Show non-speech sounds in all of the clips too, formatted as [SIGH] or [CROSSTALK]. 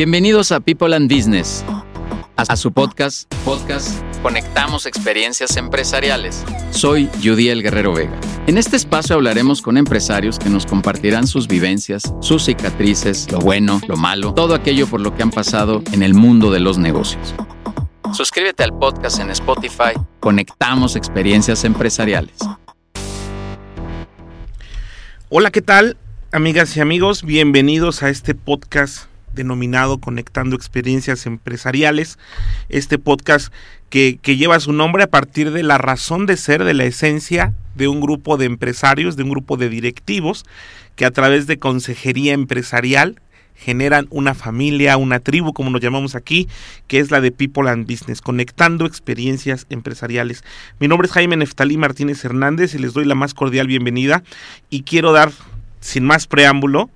Bienvenidos a People and Business, a su podcast, podcast Conectamos Experiencias Empresariales. Soy Judiel Guerrero Vega. En este espacio hablaremos con empresarios que nos compartirán sus vivencias, sus cicatrices, lo bueno, lo malo, todo aquello por lo que han pasado en el mundo de los negocios. Suscríbete al podcast en Spotify. Conectamos Experiencias Empresariales. Hola, ¿qué tal? Amigas y amigos, bienvenidos a este podcast denominado Conectando Experiencias Empresariales. Este podcast que, que, lleva su nombre a partir de la razón de ser, de la esencia de un grupo de empresarios, de un grupo de directivos, que a través de consejería empresarial generan una familia, una tribu, como nos llamamos aquí, que es la de People and Business, conectando experiencias empresariales. Mi nombre es Jaime Neftalí Martínez Hernández y les doy la más cordial bienvenida y quiero dar, sin más preámbulo,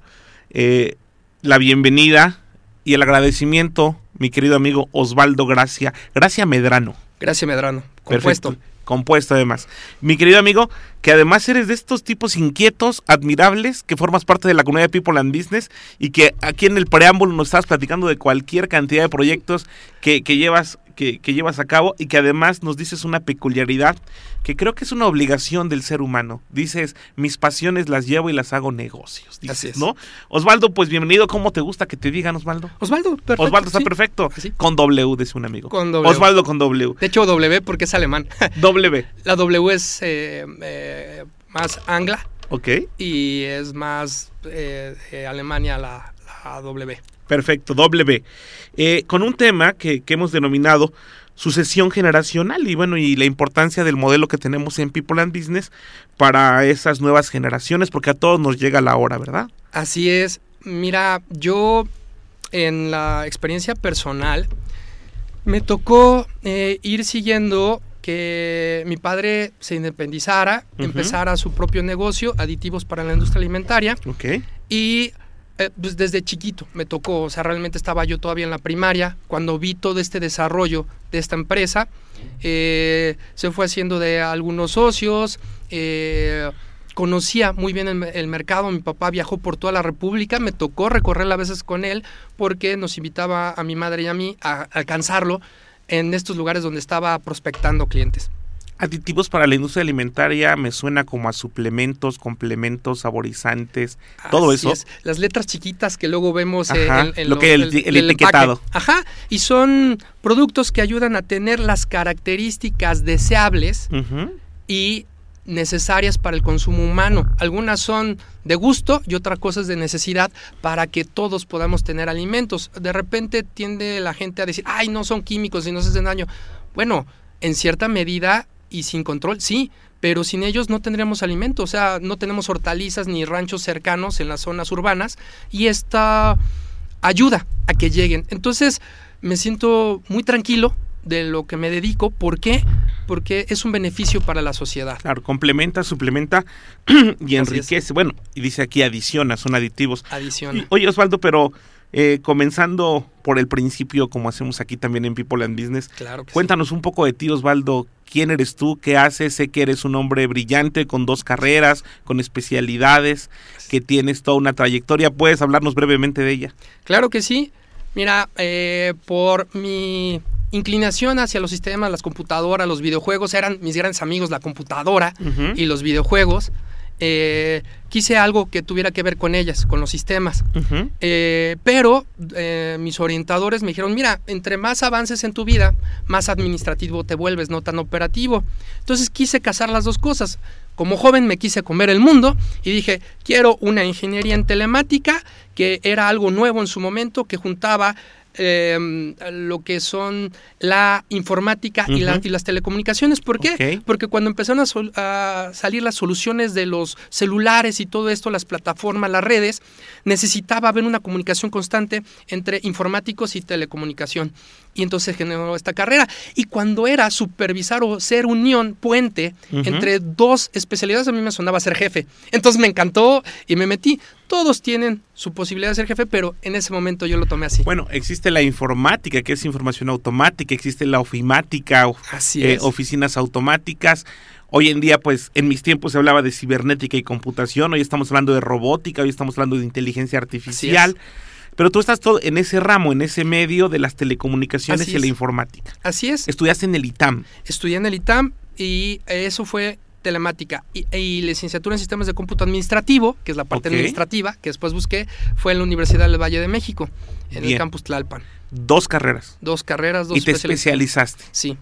eh, la bienvenida y el agradecimiento, mi querido amigo Osvaldo Gracia, Gracia Medrano. Gracia Medrano, compuesto. Perfecto. Compuesto además. Mi querido amigo, que además eres de estos tipos inquietos, admirables, que formas parte de la comunidad de People and Business y que aquí en el preámbulo nos estás platicando de cualquier cantidad de proyectos que, que llevas que, que, llevas a cabo y que además nos dices una peculiaridad que creo que es una obligación del ser humano. Dices, mis pasiones las llevo y las hago negocios. Dices, Así es. ¿no? Osvaldo, pues bienvenido. ¿Cómo te gusta que te digan, Osvaldo? Osvaldo, perfecto. Osvaldo está sí. perfecto. Sí. Con W, dice un amigo. Con W. Osvaldo con W. De hecho, W porque es alemán. [LAUGHS] W. La W es eh, eh, más angla Ok. y es más eh, Alemania la, la W. Perfecto, W. Eh, con un tema que, que, hemos denominado sucesión generacional y bueno, y la importancia del modelo que tenemos en People and Business para esas nuevas generaciones, porque a todos nos llega la hora, ¿verdad? Así es. Mira, yo en la experiencia personal me tocó eh, ir siguiendo que mi padre se independizara, uh -huh. empezara su propio negocio, aditivos para la industria alimentaria. Ok. Y eh, pues desde chiquito me tocó, o sea, realmente estaba yo todavía en la primaria cuando vi todo este desarrollo de esta empresa. Eh, se fue haciendo de algunos socios, eh, conocía muy bien el, el, mercado, mi papá viajó por toda la República, me tocó recorrerla a veces con él porque nos invitaba a mi madre y a mí a alcanzarlo en estos lugares donde estaba prospectando clientes. Aditivos para la industria alimentaria me suena como a suplementos, complementos, saborizantes, Así todo eso. Es. Las letras chiquitas que luego vemos Ajá, en, en, lo que el, el, el, el etiquetado. Empaque. Ajá, y son productos que ayudan a tener las características deseables uh -huh. y necesarias para el consumo humano. Algunas son de gusto y otra cosa es de necesidad para que todos podamos tener alimentos. De repente tiende la gente a decir, ay, no son químicos y no se hacen daño. Bueno, en cierta medida y sin control, sí, pero sin ellos no tendríamos alimento, o sea, no tenemos hortalizas ni ranchos cercanos en las zonas urbanas y esta ayuda a que lleguen. Entonces, me siento muy tranquilo de lo que me dedico, ¿por qué? Porque es un beneficio para la sociedad. Claro, complementa, suplementa [CLEARS THROAT] y enriquece. Bueno, y dice aquí adiciona, son aditivos. Adiciona. Oye, Osvaldo, pero eh, comenzando por el principio, como hacemos aquí también en People and Business, claro cuéntanos sí. un poco de ti, Osvaldo. ¿Quién eres tú? ¿Qué haces? Sé que eres un hombre brillante, con dos carreras, con especialidades, que tienes toda una trayectoria. ¿Puedes hablarnos brevemente de ella? Claro que sí. Mira, eh, por mi inclinación hacia los sistemas, las computadoras, los videojuegos, eran mis grandes amigos la computadora uh -huh. y los videojuegos. Eh, quise algo que tuviera que ver con ellas, con los sistemas. Uh -huh. eh, pero eh, mis orientadores me dijeron, mira, entre más avances en tu vida, más administrativo te vuelves, no tan operativo. Entonces quise casar las dos cosas. Como joven me quise comer el mundo y dije, quiero una ingeniería en telemática, que era algo nuevo en su momento, que juntaba eh, lo que son la informática uh -huh. y, la, y, las telecomunicaciones. ¿Por qué? Okay. Porque cuando empezaron a, sol, a, salir las soluciones de los celulares y todo esto, las plataformas, las redes, necesitaba haber una comunicación constante entre informáticos y telecomunicación. Y entonces generó esta carrera. Y cuando era supervisar o ser unión, puente uh -huh. entre dos especialidades, a mí me sonaba ser jefe. Entonces me encantó y me metí. Todos tienen su posibilidad de ser jefe, pero en ese momento yo lo tomé así. Bueno, existe la informática, que es información automática, existe la ofimática, así eh, oficinas automáticas. Hoy en día, pues, en mis tiempos se hablaba de cibernética y computación, hoy estamos hablando de robótica, hoy estamos hablando de inteligencia artificial. Pero tú estás todo en ese ramo, en ese medio de las telecomunicaciones Así y la informática. Así es. Estudiaste en el ITAM. Estudié en el ITAM y eso fue telemática y, y licenciatura en sistemas de cómputo administrativo, que es la parte administrativa, que después busqué, fue en la Universidad del Valle de México, en Bien. el campus Tlalpan. Dos carreras. Dos carreras, dos y te especializaste. Sí.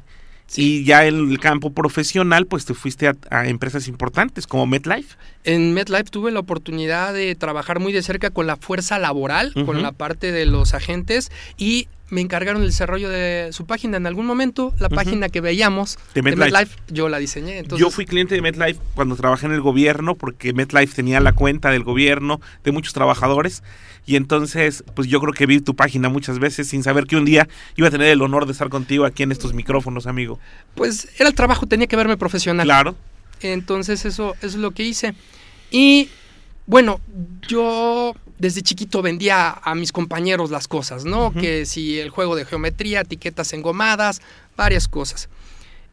Y ya en el campo profesional, pues te fuiste a, a empresas importantes como MetLife. En MetLife tuve la oportunidad de trabajar muy de cerca con la fuerza laboral, con la parte de los agentes y me encargaron el desarrollo de su página. En algún momento, la página que veíamos De MetLife. yo la diseñé. Entonces, Yo fui cliente de MetLife cuando trabajé en el gobierno, porque MetLife tenía la cuenta del gobierno de muchos trabajadores. Y entonces, pues yo creo que vi tu página muchas veces sin saber que un día iba a tener el honor de estar contigo aquí en estos micrófonos, amigo. Pues era el trabajo, tenía que verme profesional. Claro. Entonces eso, eso es lo que hice. Y bueno, yo desde chiquito vendía a mis compañeros las cosas, ¿no? Que si el juego de geometría, etiquetas engomadas, varias cosas.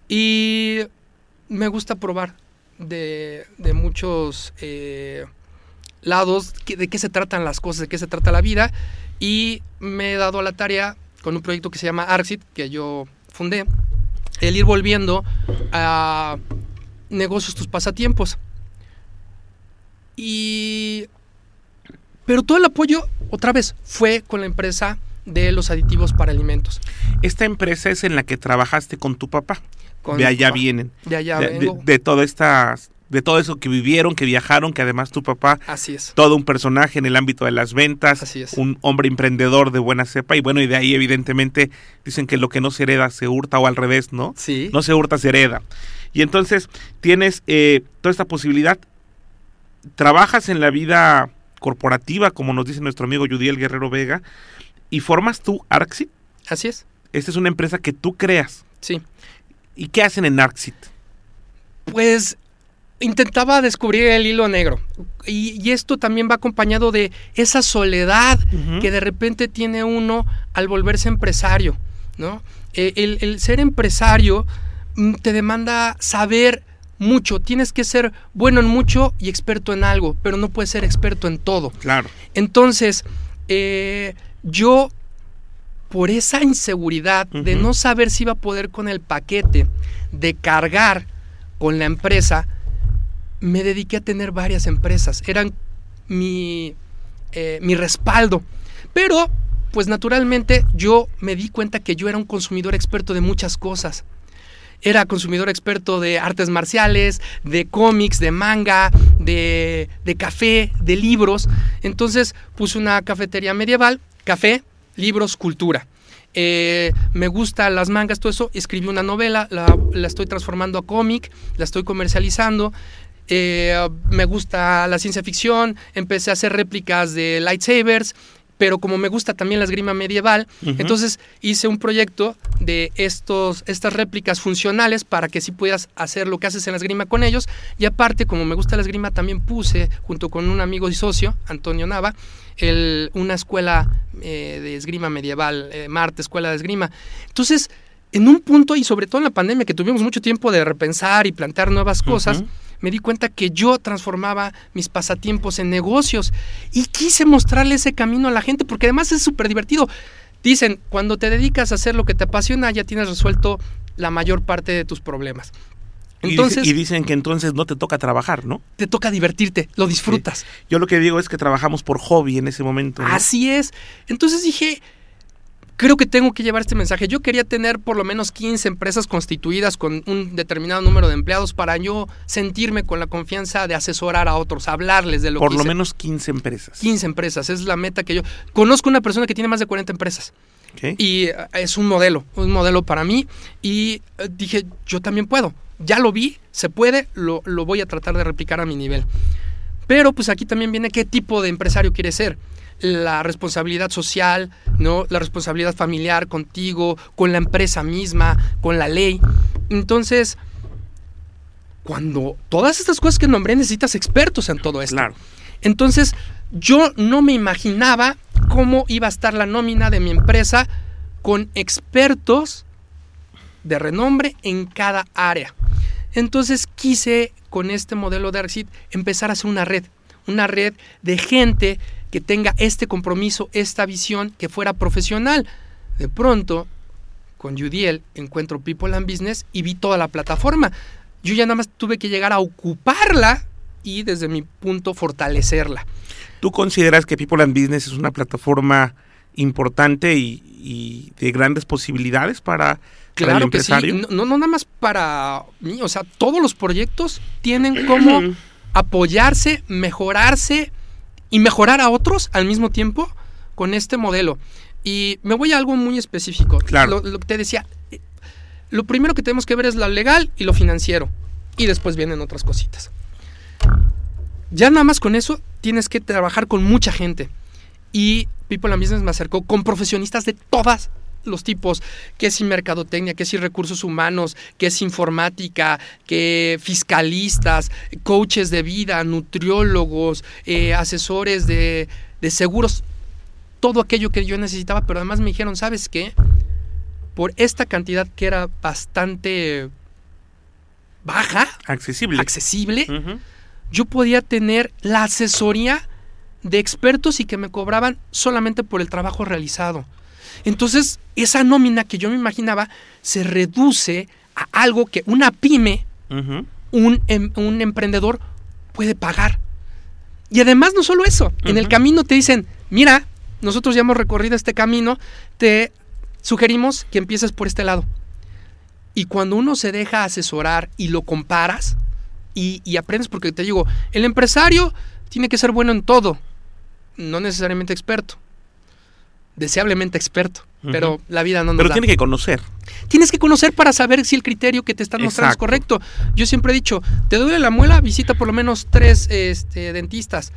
Y me gusta probar de, de muchos eh, lados que- de qué se tratan las cosas, de qué se trata la vida. Y me he dado a la tarea con un proyecto que se llama Arxit, que yo fundé, el ir volviendo a negocios tus pasatiempos. Y... Pero todo el apoyo, otra vez, fue con la empresa de los aditivos para alimentos. Esta empresa es en la que trabajaste con tu papá. Con de allá papá. vienen. De allá de, de- de toda esta, de todo eso que vivieron, que viajaron, que además tu papá, Así es. todo un personaje en el ámbito de las ventas, Así es. un hombre emprendedor de buena cepa, y bueno, y de ahí evidentemente dicen que lo que no se hereda se hurta o al revés, ¿no? Sí. No se hurta, se hereda. Y entonces tienes eh, toda esta posibilidad. Trabajas en la vida corporativa, como nos dice nuestro amigo Yudiel Guerrero Vega, y formas tú Arxit. Así es. Esta es una empresa que tú creas. Sí. ¿Y qué hacen en Arxit? Pues intentaba descubrir el hilo negro. Y, y esto también va acompañado de esa soledad que de repente tiene uno al volverse empresario, ¿no? Eh, el, el ser empresario mm, te demanda saber mucho, tienes que ser bueno en mucho y experto en algo, pero no puedes ser experto en todo. Claro. Entonces, eh, yo, por esa inseguridad de no saber si iba a poder con el paquete, de cargar con la empresa, me dediqué a tener varias empresas. Eran mi, eh, mi respaldo. Pero, pues naturalmente, yo me di cuenta que yo era un consumidor experto de muchas cosas. Era consumidor experto de artes marciales, de cómics, de manga, de, de café, de libros. Entonces puse una cafetería medieval, café, libros, cultura. Eh, me gustan las mangas, todo eso. Escribí una novela, la, la estoy transformando a cómic, la estoy comercializando. Eh, me gusta la ciencia ficción, empecé a hacer réplicas de lightsabers, pero como me gusta también la esgrima medieval, entonces hice un proyecto de estos, estas réplicas funcionales para que sí puedas hacer lo que haces en la esgrima con ellos. Y aparte, como me gusta la esgrima, también puse, junto con un amigo y socio, Antonio Nava, el- una escuela eh, de esgrima medieval, eh, Marte, escuela de esgrima. Entonces, en un punto, y sobre todo en la pandemia, que tuvimos mucho tiempo de repensar y plantear nuevas cosas. Me di cuenta que yo transformaba mis pasatiempos en negocios y quise mostrarle ese camino a la gente porque además es súper divertido. Dicen, cuando te dedicas a hacer lo que te apasiona, ya tienes resuelto la mayor parte de tus problemas. Entonces, y dicen que entonces no te toca trabajar, ¿no? te toca divertirte, lo disfrutas. Yo lo que digo es que trabajamos por hobby en ese momento. ¿no? Así es. Entonces dije, creo que tengo que llevar este mensaje. Yo quería tener por lo menos 15 empresas constituidas con un determinado número de empleados para yo sentirme con la confianza de asesorar a otros, hablarles de lo por que lo hice. menos 15 empresas. 15 empresas, es la meta que yo... Conozco una persona que tiene más de 40 empresas y eh, es un modelo, un modelo para mí y eh, dije, yo también puedo. Ya lo vi, se puede, lo, lo voy a tratar de replicar a mi nivel. Pero pues aquí también viene qué tipo de empresario quiere ser. La responsabilidad social, ¿no? La responsabilidad familiar contigo, con la empresa misma, con la ley. Entonces, cuando todas estas cosas que nombré necesitas expertos en todo esto. Claro. Entonces, yo no me imaginaba cómo iba a estar la nómina de mi empresa con expertos de renombre en cada área. Entonces quise con este modelo de Arxit empezar a hacer una red, una red de gente que tenga este compromiso, esta visión, que fuera profesional. De pronto, con Judiel encuentro People and Business y vi toda la plataforma. Yo ya nada más tuve que llegar a ocuparla y desde mi punto fortalecerla. ¿Tú consideras que People and Business es una plataforma importante y, y de grandes posibilidades para, claro el empresario? Que sí. no, no nada más para mí, o sea, todos los proyectos tienen como [CLEARS THROAT] apoyarse, mejorarse y mejorar a otros al mismo tiempo con este modelo. Y me voy a algo muy específico. Claro. Lo, lo que te decía, lo primero que tenemos que ver es lo legal y lo financiero. Y después vienen otras cositas. Ya nada más con eso tienes que trabajar con mucha gente. Y People and Business me acercó con profesionistas de todas los tipos, que si mercadotecnia, que si recursos humanos, que si informática, que fiscalistas, coaches de vida, nutriólogos, eh, asesores de, de seguros, todo aquello que yo necesitaba, pero además me dijeron, ¿sabes qué? Por esta cantidad que era bastante baja, accesible, accesible uh -huh. yo podía tener la asesoría de expertos y que me cobraban solamente por el trabajo realizado. Entonces, esa nómina que yo me imaginaba se reduce a algo que una pyme, uh -huh. un, em, un, emprendedor puede pagar. Y además, no solo eso, uh -huh. en el camino te dicen, mira, nosotros ya hemos recorrido este camino, te sugerimos que empieces por este lado. Y cuando uno se deja asesorar y lo comparas y, y aprendes, porque te digo, el empresario tiene que ser bueno en todo, no necesariamente experto deseablemente experto, uh -huh. pero la vida no nos Pero da. tiene que conocer. Tienes que conocer para saber si el criterio que te están mostrando Exacto. es correcto. Yo siempre he dicho, ¿te duele la muela? Visita por lo menos tres este, dentistas.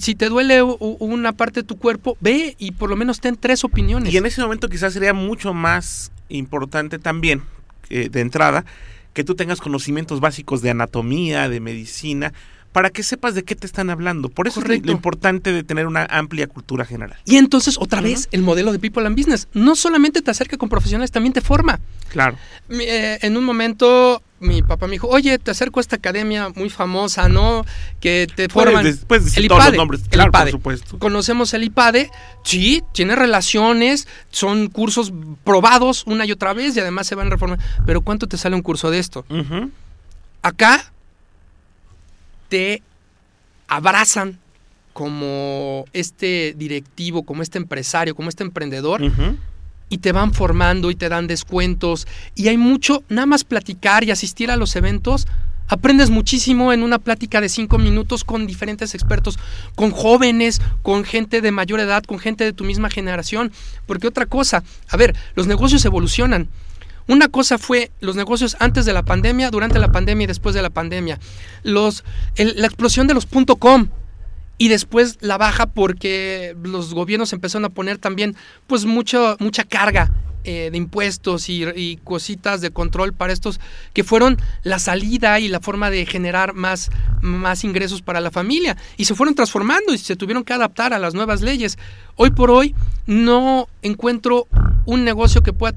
Si te duele una parte de tu cuerpo, ve y por lo menos ten tres opiniones. Y en ese momento quizás sería mucho más importante también, eh, de entrada, que tú tengas conocimientos básicos de anatomía, de medicina, para que sepas de qué te están hablando. Por eso Correcto. es lo importante de tener una amplia cultura general. Y entonces, otra uh -huh. vez, el modelo de People and Business no solamente te acerca con profesionales, también te forma. Claro. Eh, en un momento, mi papá me dijo, oye, te acerco a esta academia muy famosa, ¿no? Que te forman. Puedes decir el todos los nombres, claro, el IPADE. por supuesto. Conocemos el IPADE, sí, tiene relaciones, son cursos probados una y otra vez y además se van reformando. Pero ¿cuánto te sale un curso de esto? Uh -huh. Acá te abrazan como este directivo, como este empresario, como este emprendedor, uh -huh. y te van formando y te dan descuentos. Y hay mucho, nada más platicar y asistir a los eventos. Aprendes muchísimo en una plática de cinco minutos con diferentes expertos, con jóvenes, con gente de mayor edad, con gente de tu misma generación. Porque otra cosa, a ver, los negocios evolucionan. Una cosa fue los negocios antes de la pandemia, durante la pandemia y después de la pandemia. Los, el, la explosión de los .com y después la baja porque los gobiernos empezaron a poner también pues mucho, mucha carga eh, de impuestos y, y, cositas de control para estos que fueron la salida y la forma de generar más, más ingresos para la familia y se fueron transformando y se tuvieron que adaptar a las nuevas leyes. Hoy por hoy no encuentro un negocio que pueda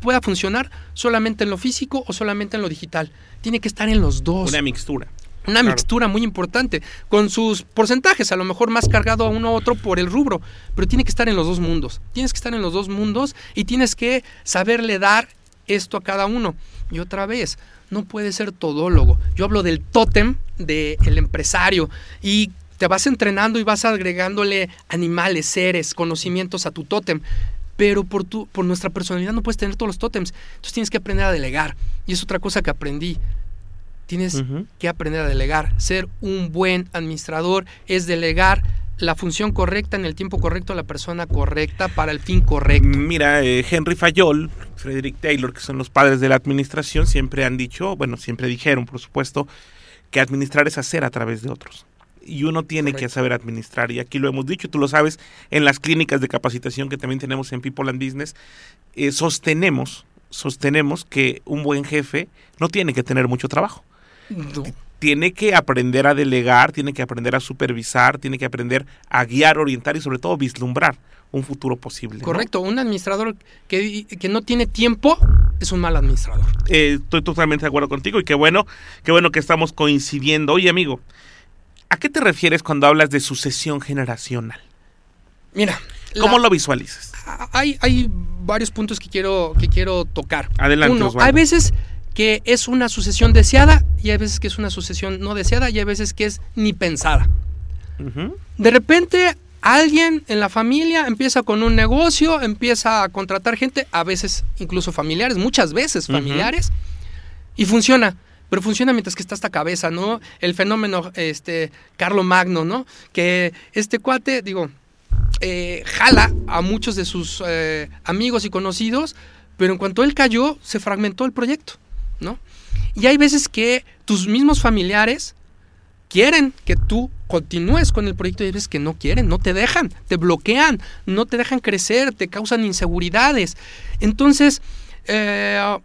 pueda funcionar solamente en lo físico o solamente en lo digital. Tiene que estar en los dos. Una mixtura. Una claro. mixtura muy importante, con sus porcentajes, a lo mejor más cargado a uno u otro por el rubro, pero tiene que estar en los dos mundos. Tienes que estar en los dos mundos y tienes que saberle dar esto a cada uno. Y otra vez, no puede ser todólogo. Yo hablo del tótem del de empresario y te vas entrenando y vas agregándole animales, seres, conocimientos a tu tótem pero por, tu, por nuestra personalidad no puedes tener todos los tótems. Entonces tienes que aprender a delegar. Y es otra cosa que aprendí. Tienes uh -huh. que aprender a delegar. Ser un buen administrador es delegar la función correcta en el tiempo correcto a la persona correcta para el fin correcto. Mira, eh, Henry Fayol, Frederick Taylor, que son los padres de la administración, siempre han dicho, bueno, siempre dijeron, por supuesto, que administrar es hacer a través de otros y uno tiene Correcto. que saber administrar. Y aquí lo hemos dicho, tú lo sabes, en las clínicas de capacitación que también tenemos en People and Business, eh, sostenemos, sostenemos que un buen jefe no tiene que tener mucho trabajo. No. Tiene que aprender a delegar, tiene que aprender a supervisar, tiene que aprender a guiar, orientar y sobre todo vislumbrar un futuro posible. Correcto, ¿no? un administrador que, que, no tiene tiempo es un mal administrador. Eh, estoy totalmente de acuerdo contigo y qué bueno, qué bueno que estamos coincidiendo. Oye, amigo, ¿A qué te refieres cuando hablas de sucesión generacional? Mira. ¿Cómo lo visualizas? Hay, hay varios puntos que quiero, que quiero tocar. Adelante. Uno, hay veces que es una sucesión deseada y hay veces que es una sucesión no deseada y hay veces que es ni pensada. De repente alguien en la familia empieza con un negocio, empieza a contratar gente, a veces incluso familiares, muchas veces familiares, y funciona. Pero funciona mientras que está esta cabeza, ¿no? El fenómeno, este, Carlo Magno, ¿no? Que este cuate, digo, eh, jala a muchos de sus eh, amigos y conocidos, pero en cuanto él cayó, se fragmentó el proyecto, ¿no? Y hay veces que tus mismos familiares quieren que tú continúes con el proyecto y hay veces que no quieren, no te dejan, te bloquean, no te dejan crecer, te causan inseguridades. Entonces, eh,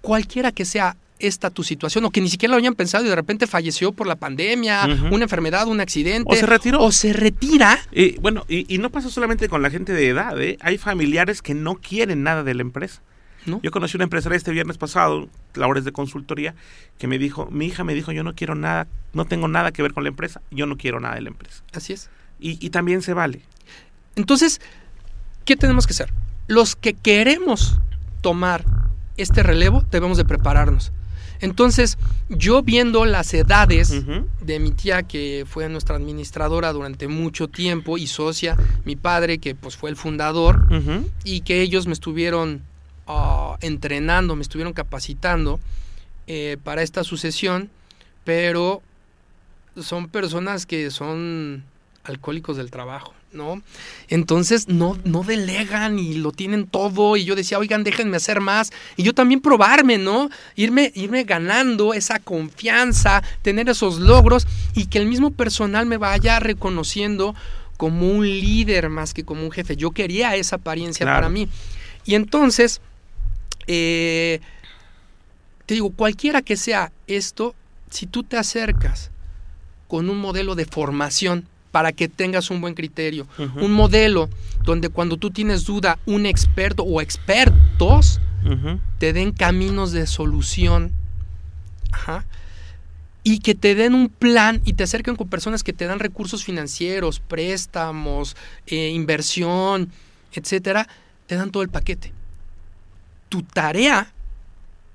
cualquiera que sea esta tu situación o que ni siquiera lo hayan pensado y de repente falleció por la pandemia, una enfermedad, un accidente. O se retiró. O se retira. Y, bueno, y, no pasa solamente con la gente de edad, ¿eh? hay familiares que no quieren nada de la empresa. Yo conocí una empresaria este viernes pasado, labores de consultoría, que me dijo, mi hija me dijo, yo no quiero nada, no tengo nada que ver con la empresa, yo no quiero nada de la empresa. Así es. Y, y también se vale. Entonces, ¿qué tenemos que hacer? Los que queremos tomar este relevo, debemos de prepararnos. Entonces, yo viendo las edades de mi tía, que fue nuestra administradora durante mucho tiempo y socia, mi padre, que pues fue el fundador, y que ellos me estuvieron ah, entrenando, me estuvieron capacitando eh, para esta sucesión, pero son personas que son alcohólicos del trabajo. ¿No? Entonces no, no delegan y lo tienen todo y yo decía, oigan, déjenme hacer más y yo también probarme, ¿no? Irme, irme ganando esa confianza, tener esos logros y que el mismo personal me vaya reconociendo como un líder más que como un jefe. Yo quería esa apariencia para mí. Y entonces, eh, te digo, cualquiera que sea esto, si tú te acercas con un modelo de formación, para que tengas un buen criterio. Un modelo donde cuando tú tienes duda, un experto o expertos te den caminos de solución. Y que te den un plan y te acerquen con personas que te dan recursos financieros, préstamos, eh, inversión, etcétera, te dan todo el paquete. Tu tarea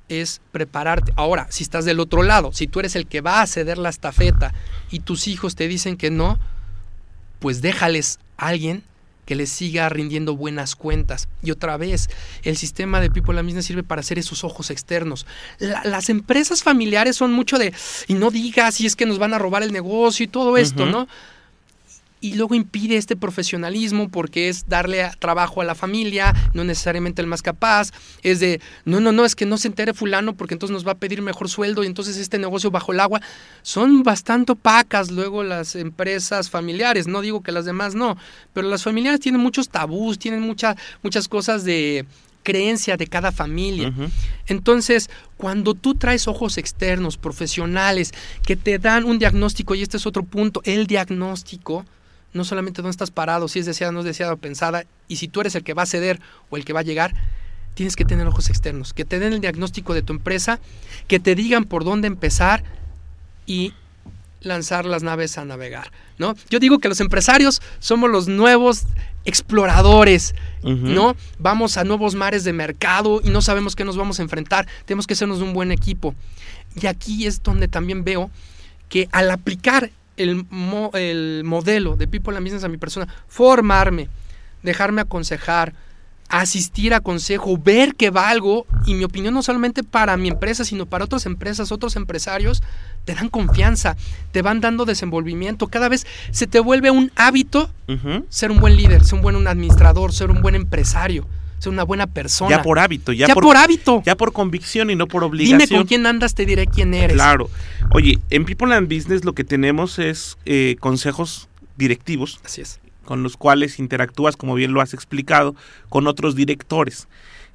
es prepararte. Ahora, si estás del otro lado, si tú eres el que va a ceder la estafeta y tus hijos te dicen que no, pues déjales a alguien que les siga rindiendo buenas cuentas. Y otra vez, el sistema de People Business sirve para hacer esos ojos externos. las empresas familiares son mucho de, y no digas si es que nos van a robar el negocio y todo esto, ¿no? Y luego impide este profesionalismo porque es darle trabajo a la familia, no necesariamente el más capaz, es de, no, no, no, es que no se entere fulano porque entonces nos va a pedir mejor sueldo y entonces este negocio bajo el agua. Son bastante opacas luego las empresas familiares, no digo que las demás no, pero las familiares tienen muchos tabús, tienen muchas muchas cosas de creencia de cada familia. Entonces, cuando tú traes ojos externos, profesionales, que te dan un diagnóstico, y este es otro punto, el diagnóstico, no solamente dónde estás parado, si es deseada, no es deseada o pensada, y si tú eres el que va a ceder o el que va a llegar, tienes que tener ojos externos, que te den el diagnóstico de tu empresa, que te digan por dónde empezar y lanzar las naves a navegar, ¿no? Yo digo que los empresarios somos los nuevos exploradores, ¿no? Vamos a nuevos mares de mercado y no sabemos qué nos vamos a enfrentar, tenemos que sernos un buen equipo. Y aquí es donde también veo que al aplicar el, el modelo de People and Business a mi persona, formarme, dejarme aconsejar, asistir a consejo, ver que valgo y mi opinión no solamente para mi empresa, sino para otras empresas, otros empresarios, te dan confianza, te van dando desenvolvimiento, cada vez se te vuelve un hábito ser un buen líder, ser un buen administrador, ser un buen empresario ser una buena persona. Ya por hábito, ya, por, hábito. Ya por convicción y no por obligación. Dime con quién andas, te diré quién eres. Claro. Oye, en People and Business lo que tenemos es eh, consejos directivos. Así es. Con los cuales interactúas, como bien lo has explicado, con otros directores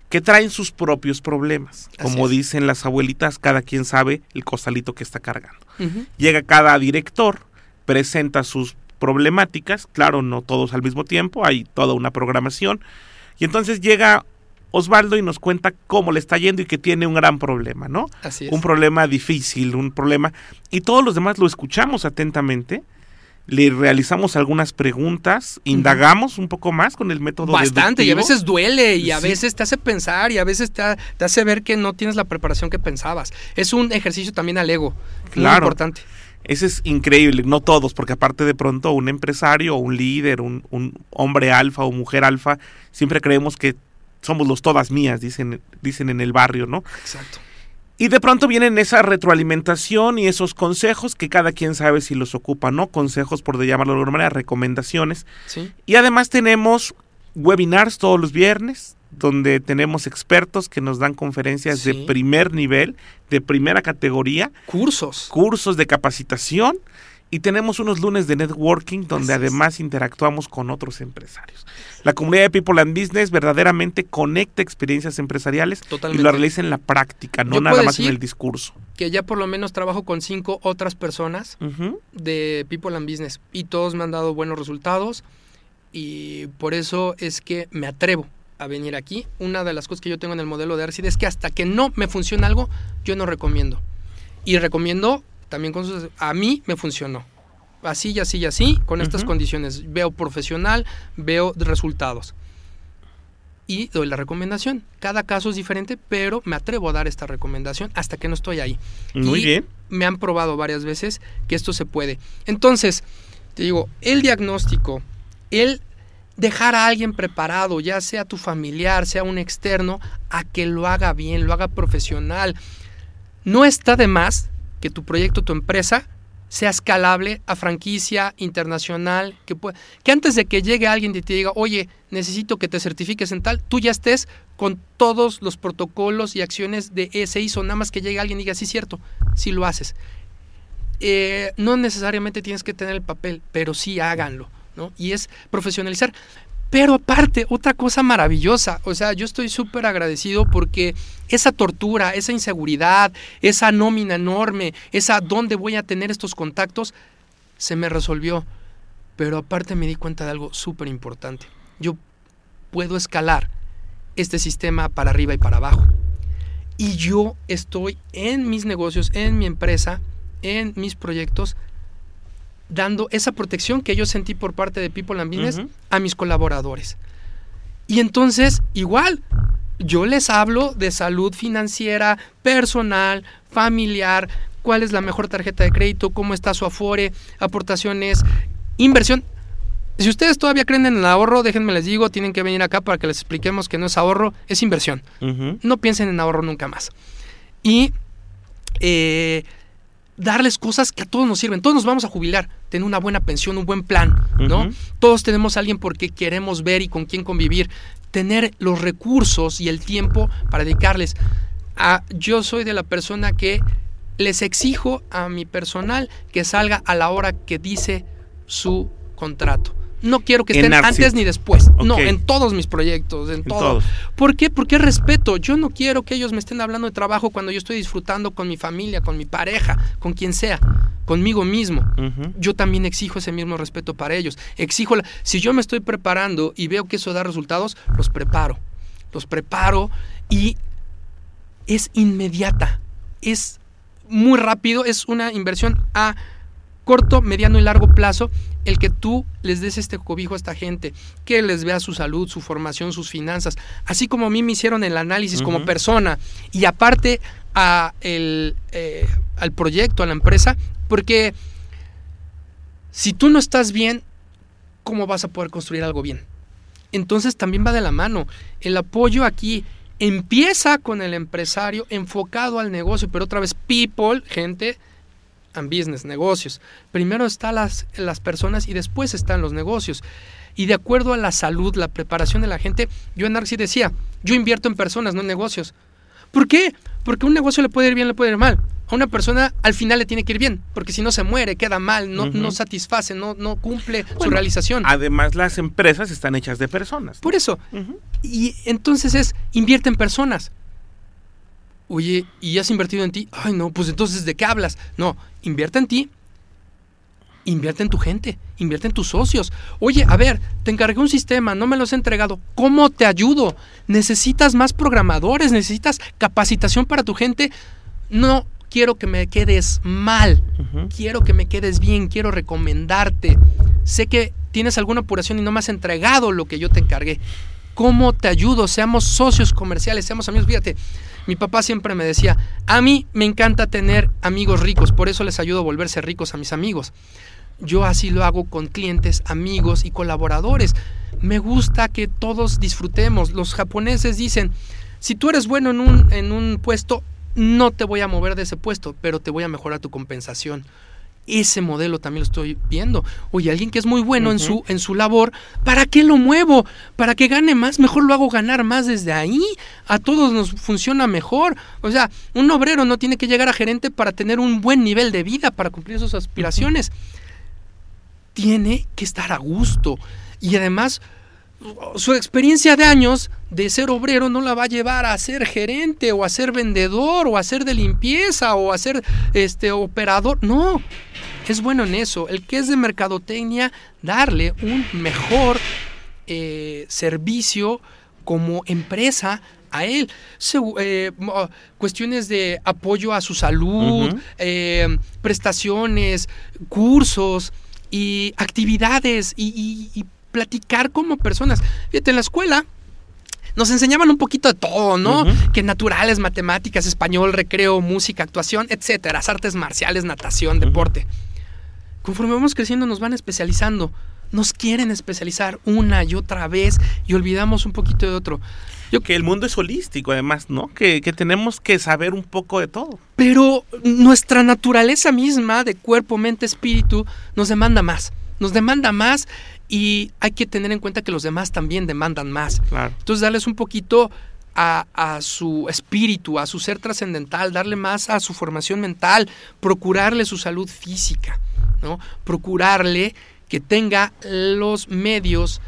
que traen sus propios problemas. como dicen las abuelitas, cada quien sabe el costalito que está cargando. Llega cada director, presenta sus problemáticas, claro, no todos al mismo tiempo, hay toda una programación y entonces llega Osvaldo y nos cuenta cómo le está yendo y que tiene un gran problema, ¿no? Así es. Un problema difícil, un problema. Y todos los demás lo escuchamos atentamente, le realizamos algunas preguntas, indagamos un poco más con el método Bastante, y a veces duele, y a Sí. veces te hace pensar, y a veces te, ha- te hace ver que no tienes la preparación que pensabas. Es un ejercicio también al ego. Muy Claro. importante. Ese es increíble, no todos, porque aparte de pronto un empresario, un líder, un, un hombre alfa o mujer alfa, siempre creemos que somos los todas mías, dicen, dicen en el barrio, ¿no? Exacto. Y de pronto vienen esa retroalimentación y esos consejos que cada quien sabe si los ocupa, ¿no? Consejos, por de llamarlo de alguna manera, recomendaciones. Sí. Y además tenemos webinars todos los viernes, donde tenemos expertos que nos dan conferencias Sí. de primer nivel, de primera categoría, Cursos. cursos de capacitación y tenemos unos lunes de networking donde Así es. además interactuamos con otros empresarios. La comunidad de People and Business verdaderamente conecta experiencias empresariales y lo realiza en la práctica, no Yo nada más en el discurso. Que ya por lo menos trabajo con cinco otras personas de People and Business y todos me han dado buenos resultados y por eso es que me atrevo a venir aquí. Una de las cosas que yo tengo en el modelo de Arcid es que hasta que no me funciona algo, yo no recomiendo. Y recomiendo también con sus... A mí me funcionó. Así y así y así, con estas condiciones. Veo profesional, veo resultados. Y doy la recomendación. Cada caso es diferente, pero me atrevo a dar esta recomendación hasta que no estoy ahí Muy Y bien. me han probado varias veces que esto se puede. Entonces, te digo, el diagnóstico, el dejar a alguien preparado, ya sea tu familiar, sea un externo, a que lo haga bien, lo haga profesional. No está de más que tu proyecto, tu empresa, sea escalable a franquicia internacional, que, pue- que antes de que llegue alguien y te diga, oye, necesito que te certifiques en tal, tú ya estés con todos los protocolos y acciones de ese ISO, nada más que llegue alguien y diga, sí, cierto, sí lo haces. Eh, no necesariamente tienes que tener el papel, pero sí háganlo, ¿no? Y es profesionalizar. Pero aparte, otra cosa maravillosa, o sea, yo estoy súper agradecido porque esa tortura, esa inseguridad, esa nómina enorme, esa dónde voy a tener estos contactos, se me resolvió. Pero aparte me di cuenta de algo súper importante. Yo puedo escalar este sistema para arriba y para abajo. Y yo estoy en mis negocios, en mi empresa, en mis proyectos, dando esa protección que yo sentí por parte de People and Business a mis colaboradores. Y entonces, igual, yo les hablo de salud financiera, personal, familiar, cuál es la mejor tarjeta de crédito, cómo está su afore, aportaciones, inversión. Si ustedes todavía creen en el ahorro, déjenme les digo, tienen que venir acá para que les expliquemos que no es ahorro, es inversión. No piensen en ahorro nunca más. Y eh, darles cosas que a todos nos sirven. Todos nos vamos a jubilar, tener una buena pensión, un buen plan, ¿no? Todos tenemos a alguien porque queremos ver y con quién convivir. Tener los recursos y el tiempo para dedicarles. A, yo soy de la persona que les exijo a mi personal que salga a la hora que dice su contrato. No quiero que estén antes ni después. No, en todos mis proyectos, en, En todo. todos. ¿Por qué? Porque respeto. Yo no quiero que ellos me estén hablando de trabajo cuando yo estoy disfrutando con mi familia, con mi pareja, con quien sea, conmigo mismo. Yo también exijo ese mismo respeto para ellos. Exijo, la- si yo me estoy preparando y veo que eso da resultados, los preparo. Los preparo y es inmediata. Es muy rápido, es una inversión a corto, mediano y largo plazo el que tú les des este cobijo a esta gente, que les vea su salud, su formación, sus finanzas, así como a mí me hicieron el análisis como persona y aparte a el, eh, al proyecto, a la empresa, porque si tú no estás bien, ¿cómo vas a poder construir algo bien? Entonces también va de la mano. El apoyo aquí empieza con el empresario enfocado al negocio, pero otra vez people, gente and business, negocios. Primero están las, las personas y después están los negocios. Y de acuerdo a la salud, la preparación de la gente, yo en Arxi decía, yo invierto en personas, no en negocios. ¿Por qué? Porque un negocio le puede ir bien, le puede ir mal. A una persona al final le tiene que ir bien, porque si no se muere, queda mal, no, Ujú. no satisface, no, no cumple su Bueno, realización. Además, las empresas están hechas de personas. Por eso, Ujú. y entonces es, invierte en personas. Oye, ¿y has invertido en ti? Ay, no, pues entonces, ¿de qué hablas? No, invierte en ti Invierte en tu gente, invierte en tus socios. Oye, a ver, te encargué un sistema, no me lo has entregado. ¿Cómo te ayudo? ¿Necesitas más programadores? ¿Necesitas capacitación para tu gente? No quiero que me quedes mal. Quiero que me quedes bien, quiero recomendarte. Sé que tienes alguna apuración y no me has entregado lo que yo te encargué. ¿Cómo te ayudo? Seamos socios comerciales, seamos amigos. Fíjate, mi papá siempre me decía, a mí me encanta tener amigos ricos, por eso les ayudo a volverse ricos a mis amigos. Yo así lo hago con clientes, amigos y colaboradores. Me gusta que todos disfrutemos. Los japoneses dicen, si tú eres bueno en un, en un puesto, no te voy a mover de ese puesto, pero te voy a mejorar tu compensación. Ese modelo también lo estoy viendo. Oye, alguien que es muy bueno en, su, en su labor, ¿para qué lo muevo? ¿Para que gane más? Mejor lo hago ganar más desde ahí. A todos nos funciona mejor. O sea, un obrero no tiene que llegar a gerente para tener un buen nivel de vida, para cumplir sus aspiraciones tiene que estar a gusto. Y además, su experiencia de años de ser obrero no la va a llevar a ser gerente o a ser vendedor o a ser de limpieza o a ser este operador. No, es bueno en eso. El que es de mercadotecnia, darle un mejor eh, servicio como empresa a él. Eh, cuestiones de apoyo a su salud, eh, prestaciones, cursos y actividades y, platicar como personas. Fíjate, en la escuela nos enseñaban un poquito de todo, ¿no? Que naturales, matemáticas, español, recreo, música, actuación, etcétera, artes marciales, natación, deporte. Conforme vamos creciendo nos van especializando. Nos quieren especializar una y otra vez y olvidamos un poquito de otro. Yo, que el mundo es holístico, además, ¿no? Que, tenemos que saber un poco de todo. Pero nuestra naturaleza misma de cuerpo, mente, espíritu nos demanda más. Nos demanda más y hay que tener en cuenta que los demás también demandan más. Entonces, darles un poquito a, a, su espíritu, a su ser trascendental, darle más a su formación mental, procurarle su salud física, ¿no? Procurarle que tenga los medios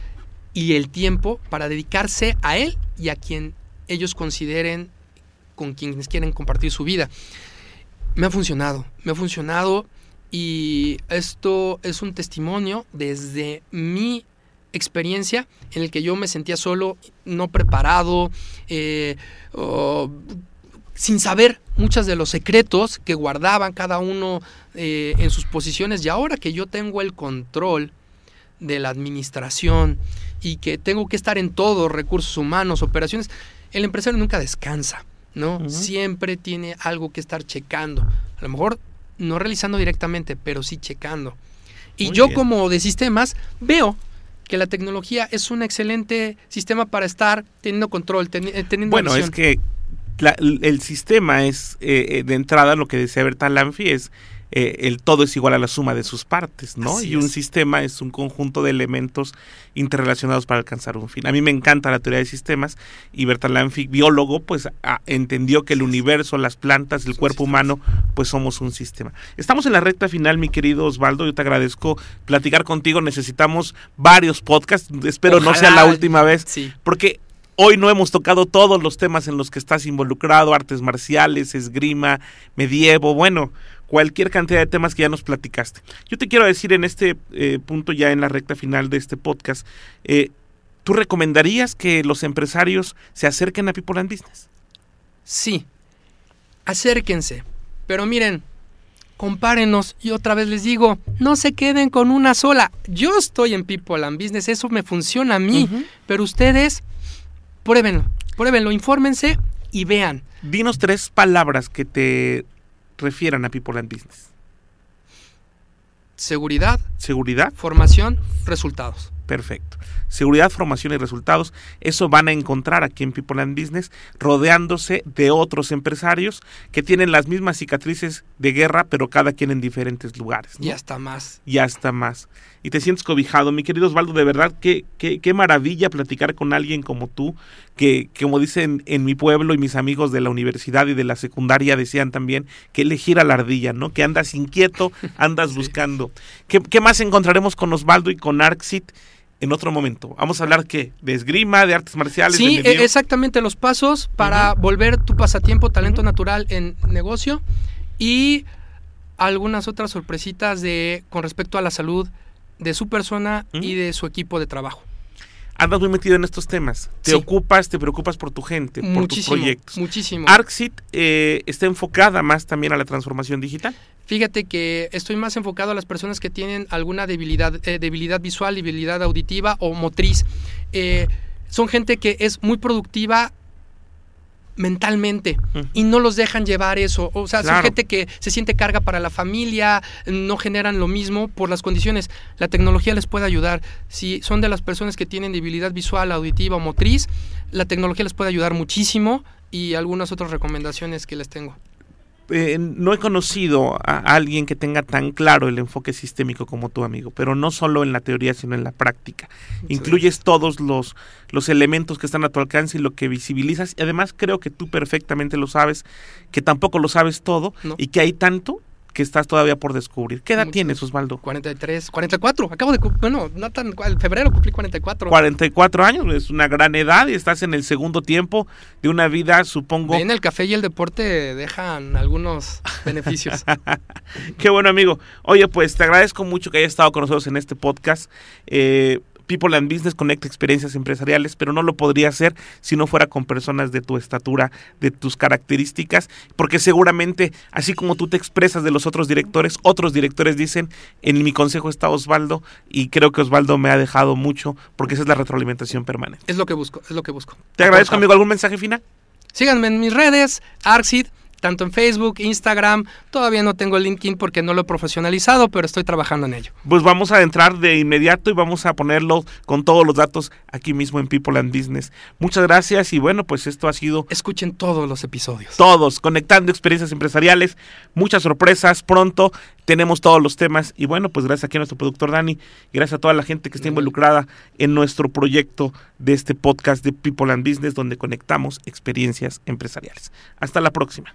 y el tiempo para dedicarse a él y a quien ellos consideren con quienes quieren compartir su vida. Me ha funcionado, me ha funcionado y esto es un testimonio desde mi experiencia en el que yo me sentía solo, no preparado, eh, sin saber muchos de los secretos que guardaban cada uno eh, en sus posiciones y ahora que yo tengo el control de la administración y que tengo que estar en todo, recursos humanos, operaciones, el empresario nunca descansa, ¿no? Siempre tiene algo que estar checando. A lo mejor no realizando directamente, pero sí checando. Y yo como de sistemas veo que la tecnología es un excelente sistema para estar teniendo control, eh, teniendo Bueno, es que el sistema es eh, eh, de entrada lo que decía Berta Lanfi es eh, el todo es igual a la suma de sus partes, ¿no? y un sistema es un conjunto de elementos interrelacionados para alcanzar un fin. A mí me encanta la teoría de sistemas y Bertalanffy, biólogo, pues entendió que el universo, las plantas, el cuerpo humano, pues somos un sistema. Estamos en la recta final, mi querido Osvaldo, yo te agradezco platicar contigo, necesitamos varios podcasts, espero no sea la última vez, porque Hoy no hemos tocado todos los temas en los que estás involucrado, artes marciales, esgrima, medievo, bueno, cualquier cantidad de temas que ya nos platicaste. Yo te quiero decir en este eh, punto, ya en la recta final de este podcast, eh, ¿tú recomendarías que los empresarios se acerquen a People and Business? Sí, acérquense. Pero miren, compárenos y otra vez les digo, no se queden con una sola. Yo estoy en People and Business, eso me funciona a mí, pero ustedes pruébenlo, pruébenlo, infórmense y vean. Dinos tres palabras que te refieran a People and Business? Seguridad. Seguridad. Formación, resultados. Perfecto. Seguridad, formación y resultados. Eso van a encontrar aquí en People and Business, rodeándose de otros empresarios que tienen las mismas cicatrices de guerra, pero cada quien en diferentes lugares. Y hasta más. Y hasta más. Y te sientes cobijado. Mi querido Osvaldo, de verdad, qué, qué, qué maravilla platicar con alguien como tú, que, como dicen en mi pueblo y mis amigos de la universidad y de la secundaria decían también, que le gira la ardilla, ¿no? Que andas inquieto, [LAUGHS] andas buscando. ¿Qué, ¿Qué más encontraremos con Osvaldo y con Arxit? En otro momento. Vamos a hablar que de esgrima, de artes marciales. Sí, e, exactamente los pasos para volver tu pasatiempo, talento natural en negocio y algunas otras sorpresitas de con respecto a la salud de su persona y de su equipo de trabajo. Andas muy metido en estos temas. Te ocupas, te preocupas por tu gente, por tus proyectos. Muchísimo. Arxit eh, está enfocada más también a la transformación digital. Fíjate que estoy más enfocado a las personas que tienen alguna debilidad, eh, debilidad visual, debilidad auditiva o motriz. Eh, son gente que es muy productiva mentalmente y no los dejan llevar eso. O sea, son gente que se siente carga para la familia, no generan lo mismo por las condiciones. La tecnología les puede ayudar. Si son de las personas que tienen debilidad visual, auditiva o motriz, la tecnología les puede ayudar muchísimo y algunas otras recomendaciones que les tengo. Eh, no he conocido a alguien que tenga tan claro el enfoque sistémico como tu amigo, pero no solo en la teoría, sino en la práctica. Incluyes todos los, los elementos que están a tu alcance y lo que visibilizas. Y además creo que tú perfectamente lo sabes, que tampoco lo sabes todo y que hay tanto que estás todavía por descubrir. ¿Qué edad tienes, Osvaldo? 43, 44. Acabo de, bueno, no tan, en febrero cumplí 44. 44 años, es una gran edad y estás en el segundo tiempo de una vida, supongo. En el café y el deporte dejan algunos beneficios. [LAUGHS] Qué bueno, amigo. Oye, pues te agradezco mucho que hayas estado con nosotros en este podcast. Eh, People and Business conecta experiencias empresariales, pero no lo podría hacer si no fuera con personas de tu estatura, de tus características, porque seguramente, así como tú te expresas de los otros directores, otros directores dicen, en mi consejo está Osvaldo, y creo que Osvaldo me ha dejado mucho, porque esa es la retroalimentación permanente. Es lo que busco, es lo que busco. Te agradezco, amigo. ¿Algún mensaje final? Síganme en mis redes, Arxid, tanto en Facebook, Instagram. Todavía no tengo LinkedIn porque no lo he profesionalizado, pero estoy trabajando en ello. Pues vamos a entrar de inmediato y vamos a ponerlo con todos los datos aquí mismo en People and Business. Muchas gracias y bueno, pues esto ha sido... Escuchen todos los episodios. Todos, conectando experiencias empresariales, muchas sorpresas pronto tenemos todos los temas y bueno, pues gracias aquí a nuestro productor Dani y gracias a toda la gente que está involucrada en nuestro proyecto de este podcast de People and Business donde conectamos experiencias empresariales. Hasta la próxima.